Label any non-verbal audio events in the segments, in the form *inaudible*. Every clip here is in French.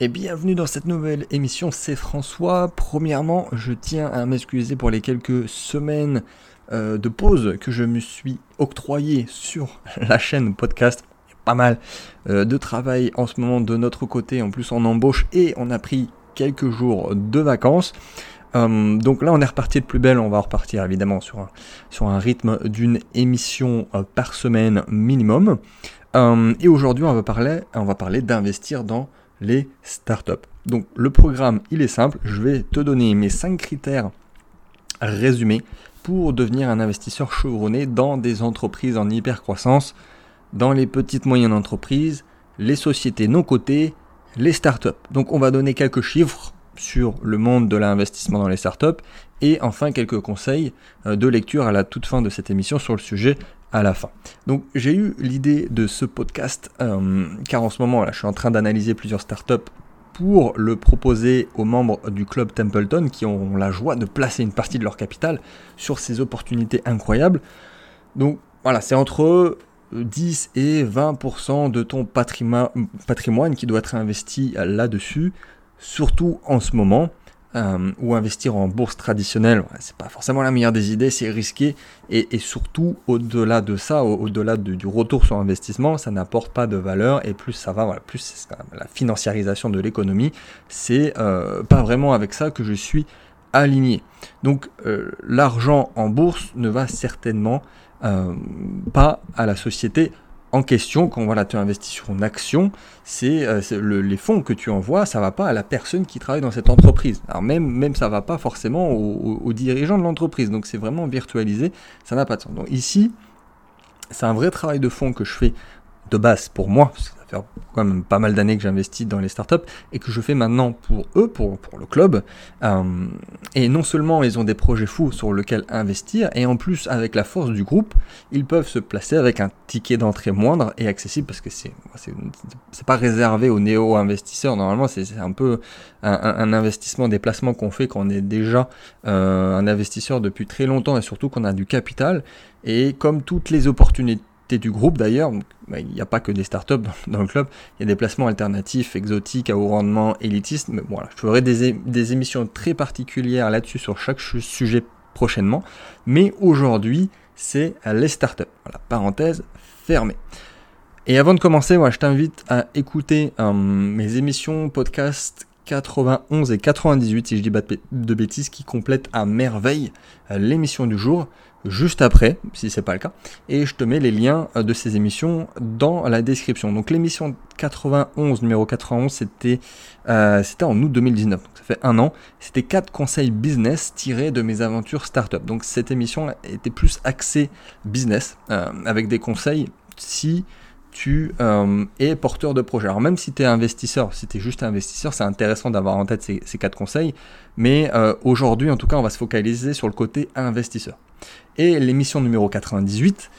et bienvenue dans cette nouvelle émission, c'est François. Premièrement, je tiens à m'excuser pour les quelques semaines euh, de pause que je me suis octroyé sur la chaîne podcast. Il y a pas mal euh, de travail en ce moment de notre côté, en plus on embauche et on a pris quelques jours de vacances. Euh, donc là on est reparti de plus belle, on va repartir évidemment sur un, sur un rythme d'une émission par semaine minimum. et aujourd'hui on va parler, on va parler d'investir dans les startups. Donc le programme, il est simple, je vais te donner mes 5 critères résumés pour devenir un investisseur chevronné dans des entreprises en hyper croissance, dans les petites moyennes entreprises, les sociétés non cotées, les startups. Donc on va donner quelques chiffres sur le monde de l'investissement dans les startups et enfin quelques conseils euh, de lecture à la toute fin de cette émission sur le sujet à la fin. Donc j'ai eu l'idée de ce podcast euh, car en ce moment là, je suis en train d'analyser plusieurs startups pour le proposer aux membres du club Templeton qui ont la joie de placer une partie de leur capital sur ces opportunités incroyables. Donc voilà, c'est entre 10 et 20% de ton patrimoine qui doit être investi là-dessus, surtout en ce moment. Euh, ou investir en bourse traditionnelle, c'est pas forcément la meilleure des idées, c'est risqué, et, surtout au-delà de ça, au-delà du retour sur investissement, ça n'apporte pas de valeur, et plus ça va, voilà, plus la financiarisation de l'économie, c'est euh, pas vraiment avec ça que je suis aligné. Donc euh, l'argent en bourse ne va certainement pas à la société en question, quand voilà, tu investis sur une action, c'est euh, les fonds que tu envoies, ça va pas à la personne qui travaille dans cette entreprise. Alors même, même ça va pas forcément aux, dirigeants de l'entreprise. Donc c'est vraiment virtualisé, ça n'a pas de sens. Donc ici, c'est un vrai travail de fond que je fais de base pour moi, fait quand même pas mal d'années que j'investis dans les startups et que je fais maintenant pour eux, pour, pour le club. Euh, et non seulement ils ont des projets fous sur lesquels investir, et en plus avec la force du groupe, ils peuvent se placer avec un ticket d'entrée moindre et accessible parce que c'est c'est pas réservé aux néo-investisseurs. Normalement, c'est un peu un, investissement, des placements qu'on fait quand on est déjà euh, un investisseur depuis très longtemps et surtout qu'on a du capital. Et comme toutes les opportunités du groupe d'ailleurs. Bah, il n'y a pas que des startups dans, le club, il y a des placements alternatifs, exotiques, à haut rendement, élitistes. Mais voilà, je ferai des, des émissions très particulières là-dessus sur chaque sujet prochainement. Mais aujourd'hui, c'est les startups. Voilà, parenthèse fermée. Et avant de commencer, moi, je t'invite à écouter euh, mes émissions podcast 91 et 98, si je dis pas de bêtises, qui complètent à merveille euh, l'émission du jour juste après, si c'est pas le cas, et je te mets les liens euh, de ces émissions dans la description. Donc l'émission 91, numéro 91, c'était euh, c'était en août 2019, donc ça fait un an. C'était quatre conseils business tirés de mes aventures startup. Donc cette émission était plus axée business, euh, avec des conseils si tu es porteur de projet. Alors même si tu es investisseur, si tu es juste investisseur, c'est intéressant d'avoir en tête ces, quatre conseils, mais aujourd'hui en tout cas on va se focaliser sur le côté investisseur et l'émission numéro 98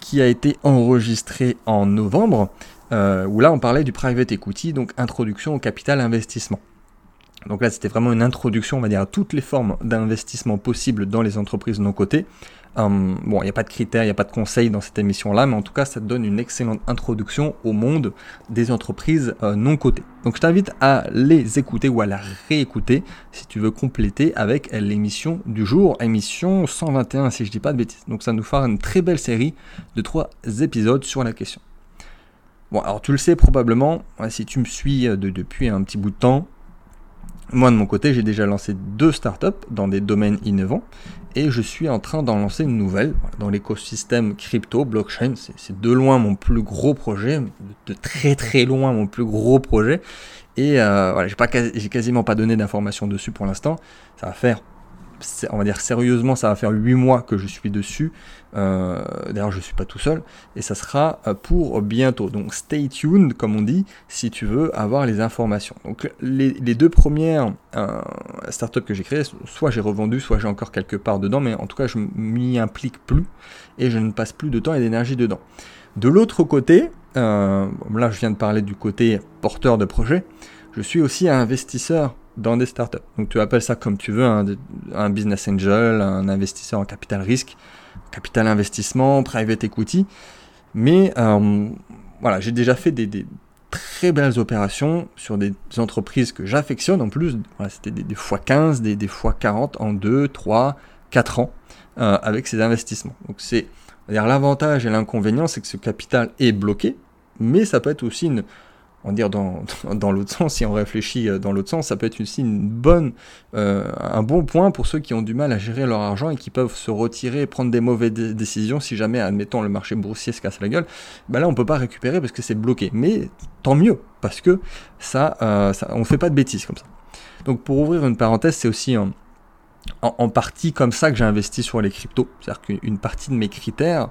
qui a été enregistrée en novembre, euh, où là on parlait du private equity, donc introduction au capital investissement. Donc là, c'était vraiment une introduction, on va dire, à toutes les formes d'investissement possibles dans les entreprises non cotées. Bon, il n'y a pas de critères, il n'y a pas de conseils dans cette émission-là, mais en tout cas, ça te donne une excellente introduction au monde des entreprises euh, non cotées. Donc je t'invite à les écouter ou à la réécouter si tu veux compléter avec l'émission du jour, émission 121 si je dis pas de bêtises. Donc ça nous fera une très belle série de trois épisodes sur la question. Bon, alors tu le sais probablement, si tu me suis euh, depuis un petit bout de temps, moi, de mon côté, j'ai déjà lancé deux startups dans des domaines innovants et je suis en train d'en lancer une nouvelle dans l'écosystème crypto, blockchain. C'est de loin mon plus gros projet, de très très loin mon plus gros projet. Et euh, voilà, j'ai quasiment pas donné d'informations dessus pour l'instant. Ça va faire on va dire sérieusement, ça va faire 8 mois que je suis dessus. Euh, d'ailleurs, je ne suis pas tout seul. Et ça sera euh, pour bientôt. Donc, stay tuned, comme on dit, si tu veux avoir les informations. Donc, les, deux premières euh, startups que j'ai créées, soit j'ai revendu, soit j'ai encore quelque part dedans. Mais en tout cas, je m'y implique plus et je ne passe plus de temps et d'énergie dedans. De l'autre côté, là, je viens de parler du côté porteur de projet. Je suis aussi investisseur dans des startups. Donc tu appelles ça comme tu veux, un, business angel, un investisseur en capital risque, capital investissement, private equity. Mais euh, voilà, j'ai déjà fait des, très belles opérations sur des entreprises que j'affectionne en plus. C'était des, fois 15, des, des fois 40 en 2, 3, 4 ans euh, avec ces investissements. Donc c'est l'avantage et l'inconvénient, c'est que ce capital est bloqué, mais ça peut être aussi une, on dire dans, dans l'autre sens, si on réfléchit euh, dans l'autre sens, ça peut être aussi une euh, un bon point pour ceux qui ont du mal à gérer leur argent et qui peuvent se retirer et prendre des mauvaises décisions si jamais, admettons, le marché boursier se casse la gueule. Ben là, on peut pas récupérer parce que c'est bloqué. Mais tant mieux, parce que ça, euh, fait pas de bêtises comme ça. Donc pour ouvrir une parenthèse, c'est aussi en, en, partie comme ça que j'ai investi sur les cryptos. C'est-à-dire qu'une partie de mes critères,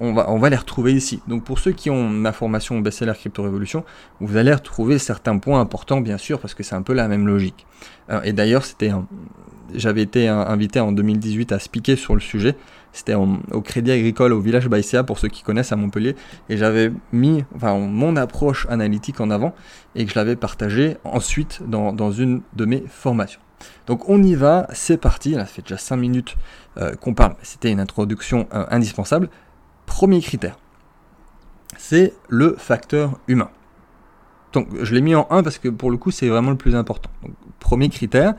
on va, on va les retrouver ici. Donc pour ceux qui ont ma formation best-seller Crypto Révolution, vous allez retrouver certains points importants bien sûr parce que c'est un peu la même logique. Euh, et d'ailleurs c'était j'avais été invité en 2018 à speaker sur le sujet. C'était au Crédit Agricole au village Baïséa pour ceux qui connaissent à Montpellier. Et j'avais mis enfin, mon approche analytique en avant et que je l'avais partagé ensuite dans, une de mes formations. Donc on y va, c'est parti. Là, ça fait déjà 5 minutes euh, qu'on parle. C'était une introduction euh, indispensable. Premier critère, c'est le facteur humain. Donc je l'ai mis en 1 parce que pour le coup c'est vraiment le plus important. premier critère.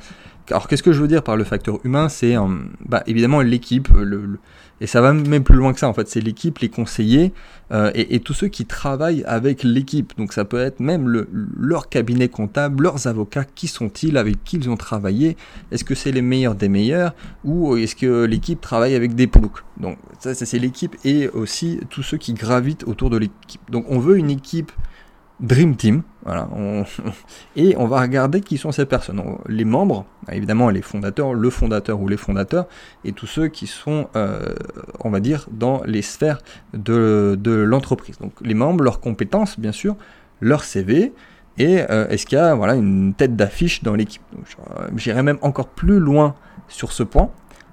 Alors qu'est-ce que je veux dire par le facteur humain? C'est euh, bah, évidemment l'équipe, le, et ça va même plus loin que ça en fait, c'est l'équipe, les conseillers euh, et, tous ceux qui travaillent avec l'équipe. Donc ça peut être même le, leur cabinet comptable, leurs avocats, qui sont-ils, avec qui ils ont travaillé, est-ce que c'est les meilleurs des meilleurs ou est-ce que l'équipe travaille avec des ploucs Donc ça c'est l'équipe et aussi tous ceux qui gravitent autour de l'équipe. Donc on veut une équipe Dream Team. Voilà, *laughs* et on va regarder qui sont ces personnes. Les membres, évidemment les fondateurs, le fondateur ou les fondateurs, et tous ceux qui sont, euh, on va dire, dans les sphères de, l'entreprise. Donc les membres, leurs compétences, bien sûr, leur CV, et euh, est-ce qu'il y a voilà, une tête d'affiche dans l'équipe? J'irai même encore plus loin sur ce point.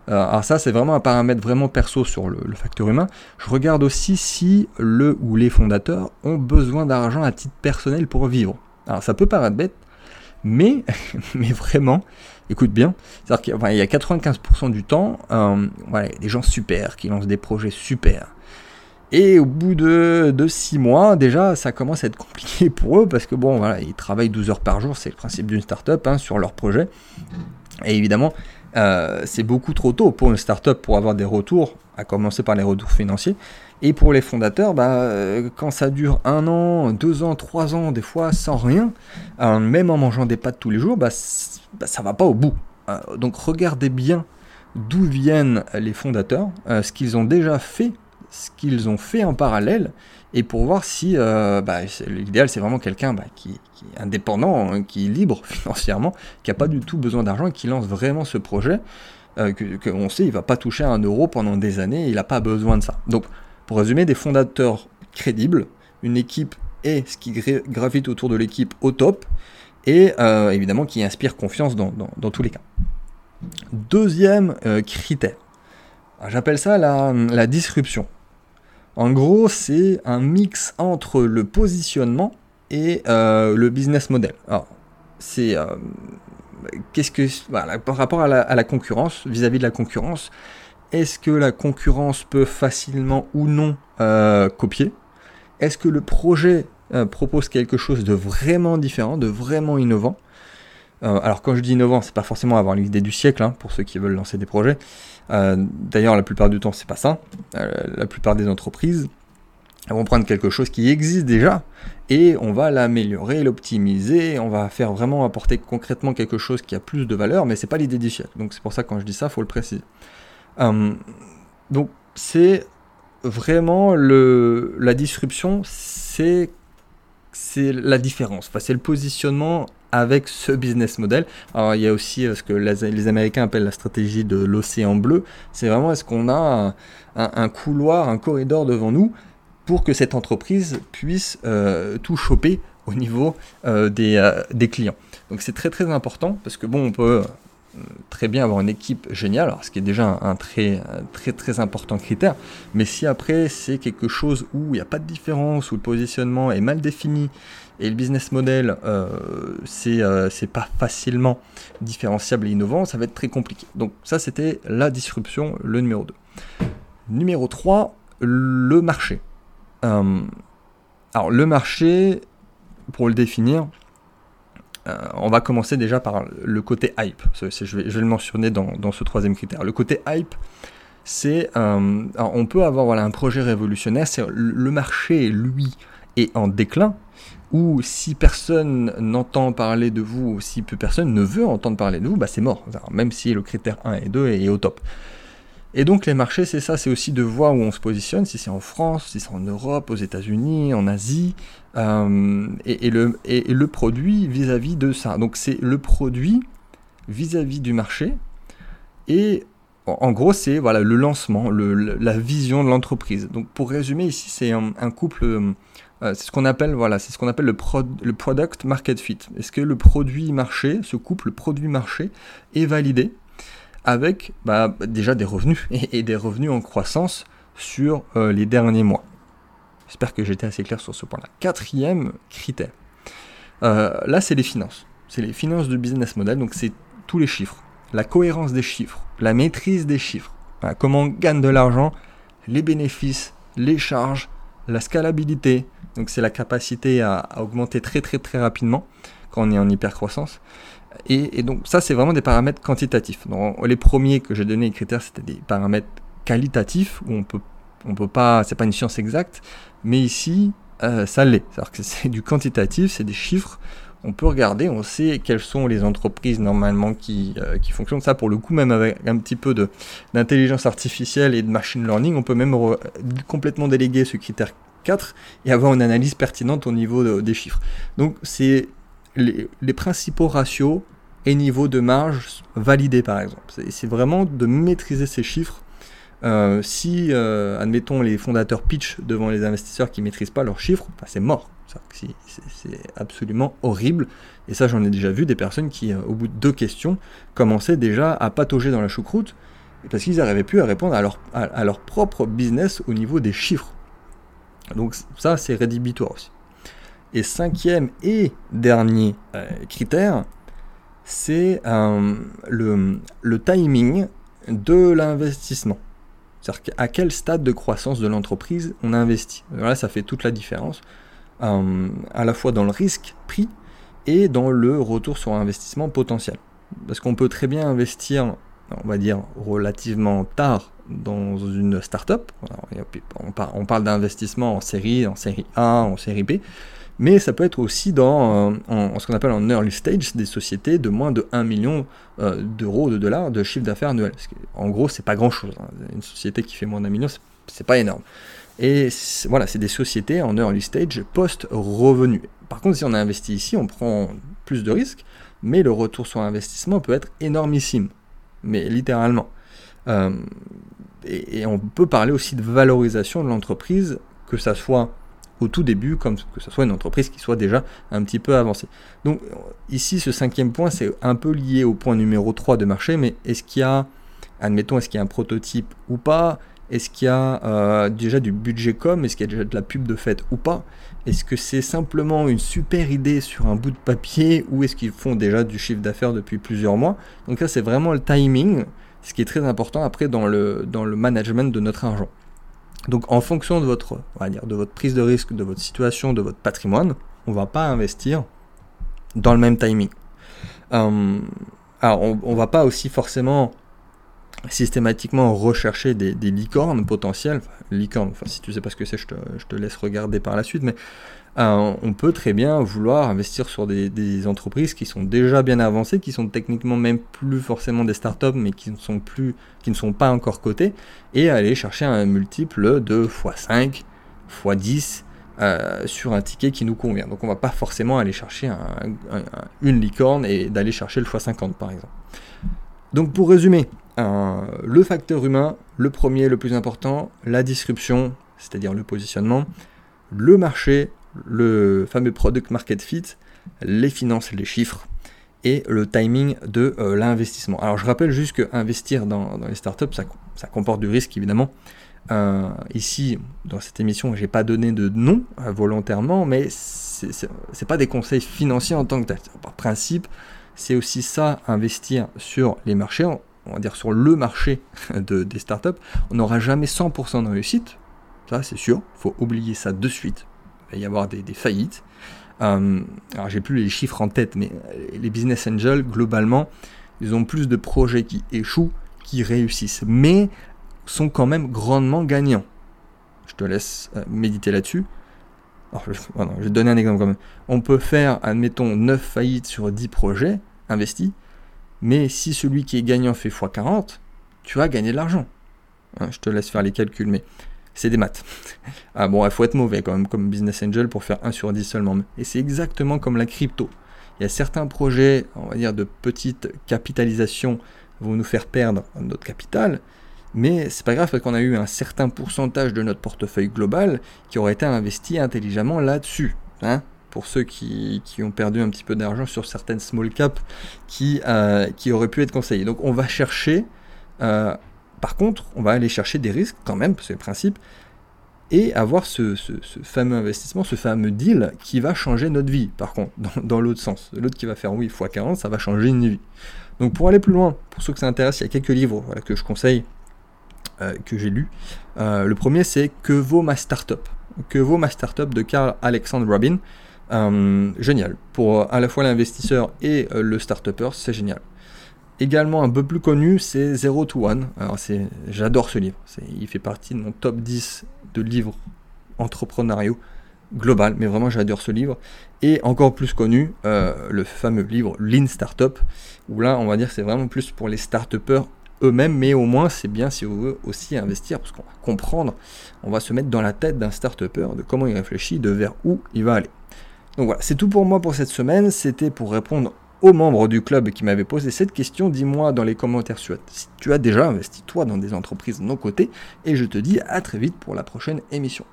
Euh, alors ça, c'est vraiment un paramètre vraiment perso sur le, facteur humain. Je regarde aussi si le ou les fondateurs ont besoin d'argent à titre personnel pour vivre. Alors ça peut paraître bête, mais, *laughs* mais vraiment, écoute bien, c'est-à-dire qu'il y a 95% du temps, euh, des gens super qui lancent des projets super. Et au bout de, de 6 mois, déjà, ça commence à être compliqué *laughs* pour eux parce que bon, voilà, ils travaillent 12 heures par jour, c'est le principe d'une startup hein, sur leur projet. Et évidemment, euh, c'est beaucoup trop tôt pour une startup pour avoir des retours, à commencer par les retours financiers. Et pour les fondateurs, bah, euh, quand ça dure un an, deux ans, trois ans, des fois sans rien, euh, même en mangeant des pâtes tous les jours, bah, bah ça va pas au bout. donc regardez bien d'où viennent les fondateurs, ce qu'ils ont déjà fait, ce qu'ils ont fait en parallèle, et pour voir si bah, l'idéal c'est vraiment quelqu'un qui, indépendant, hein, qui est libre *laughs* financièrement, qui n'a pas du tout besoin d'argent et qui lance vraiment ce projet, euh, qu'on sait il va pas toucher un euro pendant des années, il n'a pas besoin de ça. Donc, pour résumer, des fondateurs crédibles, une équipe et ce qui gravite autour de l'équipe au top, et euh, évidemment qui inspire confiance dans, tous les cas. Deuxième euh, critère, j'appelle ça la disruption. En gros, c'est un mix entre le positionnement et euh, le business model. Alors, c'est euh, par rapport à la, concurrence, vis-à-vis de la concurrence, est-ce que la concurrence peut facilement ou non euh, copier? Est-ce que le projet propose quelque chose de vraiment différent, de vraiment innovant? Alors quand je dis innovant, c'est pas forcément avoir l'idée du siècle hein, pour ceux qui veulent lancer des projets. D'ailleurs, la plupart du temps, c'est pas ça. la plupart des entreprises vont prendre quelque chose qui existe déjà et on va l'améliorer, l'optimiser, on va faire vraiment apporter concrètement quelque chose qui a plus de valeur, mais c'est pas l'idée du siècle. Donc c'est pour ça que quand je dis ça, faut le préciser. Donc c'est vraiment le, la disruption, c'est c'est la différence. C'est le positionnement avec ce business model. Alors il y a aussi euh, ce que les Américains appellent la stratégie de l'océan bleu. C'est vraiment est-ce qu'on a un, couloir, un corridor devant nous pour que cette entreprise puisse euh, tout choper au niveau euh, des, clients? Donc c'est très très important parce que bon, on peut très bien avoir une équipe géniale, alors, ce qui est déjà un, très, très très important critère, mais si après c'est quelque chose où il n'y a pas de différence, où le positionnement est mal défini et le business model c'est c'est pas facilement différenciable et innovant, ça va être très compliqué. Donc ça c'était la disruption, le numéro 2. Numéro 3, le marché. Euh, alors le marché, pour le définir, euh, on va commencer déjà par le côté hype. je, vais, le mentionner dans, ce troisième critère. Le côté hype, c'est euh, on peut avoir voilà, un projet révolutionnaire, c'est le marché, lui, est en déclin, ou si personne n'entend parler de vous, ou si peu personne ne veut entendre parler de vous, bah c'est mort, même si le critère 1 et 2 est au top. Et donc les marchés, c'est ça, c'est aussi de voir où on se positionne, si c'est en France, si c'est en Europe, aux États-Unis, en Asie, euh, et, le, et, le produit vis-à-vis de ça. Donc c'est le produit vis-à-vis du marché, et en, gros c'est voilà le lancement, la vision de l'entreprise. Donc pour résumer ici, c'est un, couple, euh, c'est ce qu'on appelle voilà, c'est ce qu'on appelle le, product market fit. Est-ce que le produit marché, ce couple produit marché, est validé? avec bah, déjà des revenus *laughs* et, des revenus en croissance sur euh, les derniers mois? J'espère que j'étais assez clair sur ce point-là. Quatrième critère. Euh, là, c'est les finances. C'est les finances du business model, donc c'est tous les chiffres. La cohérence des chiffres, la maîtrise des chiffres. comment on gagne de l'argent, les bénéfices, les charges, la scalabilité. Donc c'est la capacité à, augmenter très très très rapidement quand on est en hypercroissance. Et, donc ça, c'est vraiment des paramètres quantitatifs. les premiers que j'ai donnés, les critères, c'était des paramètres qualitatifs, où on peut, on peut pas, c'est pas une science exacte, mais ici, euh, ça l'est. C'est du quantitatif, c'est des chiffres. On peut regarder, on sait quelles sont les entreprises normalement qui, euh, qui fonctionnent. Ça, pour le coup, même avec un petit peu d'intelligence artificielle et de machine learning, on peut même complètement déléguer ce critère 4 et avoir une analyse pertinente au niveau des chiffres. Donc, c'est les, principaux ratios et niveaux de marge validés par exemple. C'est vraiment de maîtriser ces chiffres. Euh, si, euh, admettons, les fondateurs pitch devant les investisseurs qui ne maîtrisent pas leurs chiffres, bah, c'est mort. C'est absolument horrible. Et ça, j'en ai déjà vu des personnes qui, euh, au bout de deux questions, commençaient déjà à patauger dans la choucroute parce qu'ils n'arrivaient plus à répondre à leur, leur propre business au niveau des chiffres. Donc ça, c'est rédhibitoire aussi. Et cinquième et dernier critère, c'est le, timing de l'investissement. C'est-à-dire à quel stade de croissance de l'entreprise on investit? Voilà, ça fait toute la différence, euh, à la fois dans le risque pris et dans le retour sur investissement potentiel. Parce qu'on peut très bien investir, on va dire, relativement tard dans une startup. On, on parle d'investissement en série, en série A, en série B mais ça peut être aussi dans euh, ce qu'on appelle en early stage des sociétés de moins de 1 million euh, d'euros, de dollars de chiffre d'affaires annuel. En gros, c'est pas grand chose. Hein. Une société qui fait moins d'un million, c'est pas énorme. Et voilà, c'est des sociétés en early stage post-revenu. Par contre, si on investit ici, on prend plus de risques, mais le retour sur investissement peut être énormissime, mais littéralement. Euh, et, et, on peut parler aussi de valorisation de l'entreprise, que ça soit au tout début, comme que ce soit une entreprise qui soit déjà un petit peu avancée. Donc ici, ce cinquième point, c'est un peu lié au point numéro 3 de marché, mais est-ce qu'il y a, admettons, est-ce qu'il y a un prototype ou pas? Est-ce qu'il y a euh, déjà du budget com? Est-ce qu'il y a déjà de la pub de fête ou pas? Est-ce que c'est simplement une super idée sur un bout de papier ou est-ce qu'ils font déjà du chiffre d'affaires depuis plusieurs mois? Donc là, c'est vraiment le timing, ce qui est très important après dans le, dans le management de notre argent. Donc en fonction de votre, dire, de votre prise de risque, de votre situation, de votre patrimoine, on ne va pas investir dans le même timing. Euh, alors on, ne va pas aussi forcément systématiquement rechercher des, licornes potentielles. licornes, enfin si tu sais pas ce que c'est, je te, je te, laisse regarder par la suite, mais euh, on peut très bien vouloir investir sur des, entreprises qui sont déjà bien avancées, qui sont techniquement même plus forcément des startups, mais qui ne sont plus, qui ne sont pas encore cotées, et aller chercher un multiple de x5, x10 euh, sur un ticket qui nous convient. Donc on va pas forcément aller chercher une licorne et d'aller chercher le x50 par exemple. Donc pour résumer, le facteur humain, le premier, le plus important, la disruption, c'est-à-dire le positionnement, le marché, le fameux product market fit, les finances, les chiffres et le timing de euh, l'investissement. Alors je rappelle juste que investir dans, les startups, ça, ça, comporte du risque évidemment. Euh, ici, dans cette émission, j'ai pas donné de nom euh, volontairement, mais c'est pas des conseils financiers en tant que tel. Par principe, c'est aussi ça, investir sur les marchés, on va dire sur le marché *laughs* de, des startups. On n'aura jamais 100% de réussite, ça c'est sûr, faut oublier ça de suite il va y avoir des, faillites. Euh, alors j'ai plus les chiffres en tête, mais les business angels, globalement, ils ont plus de projets qui échouent qui réussissent, mais sont quand même grandement gagnants. Je te laisse euh, méditer là-dessus. je vais te donner un exemple quand même. On peut faire, admettons, 9 faillites sur 10 projets investis, mais si celui qui est gagnant fait x40, tu vas gagner de l'argent. Hein, je te laisse faire les calculs, mais c'est des maths. *laughs* ah bon, il faut être mauvais quand même comme business angel pour faire 1 sur 10 seulement. Et c'est exactement comme la crypto. Il y a certains projets, on va dire, de petite capitalisation vont nous faire perdre notre capital, mais c'est pas grave parce qu'on a eu un certain pourcentage de notre portefeuille global qui aurait été investi intelligemment là-dessus. Hein pour ceux qui, ont perdu un petit peu d'argent sur certaines small caps qui, euh, qui auraient pu être conseillées. Donc on va chercher euh, par contre, on va aller chercher des risques quand même, c'est le principe, et avoir ce, fameux investissement, ce fameux deal qui va changer notre vie, par contre, *laughs* dans, l'autre sens. L'autre qui va faire oui x 40, ça va changer une vie. Donc pour aller plus loin, pour ceux que ça intéresse, il y a quelques livres que je conseille, euh, que j'ai lus. Le premier c'est Que vaut ma startup? Que vaut ma startup de Carl Alexander Robin? Euh, génial. Pour à la fois l'investisseur et le start c'est génial. Également un peu plus connu, c'est Zero to One. Alors c'est, j'adore ce livre. il fait partie de mon top 10 de livres entrepreneuriaux global, mais vraiment j'adore ce livre. Et encore plus connu, euh, le fameux livre Lean Startup, où là on va dire c'est vraiment plus pour les start eux-mêmes, mais au moins c'est bien si on veut aussi investir, parce qu'on va comprendre, on va se mettre dans la tête d'un start de comment il réfléchit, de vers où il va aller. Donc voilà, c'est tout pour moi pour cette semaine. C'était pour répondre aux membres du club qui m'avaient posé cette question, dis-moi dans les commentaires si tu as déjà investi toi dans des entreprises de nos côtés, et je te dis à très vite pour la prochaine émission.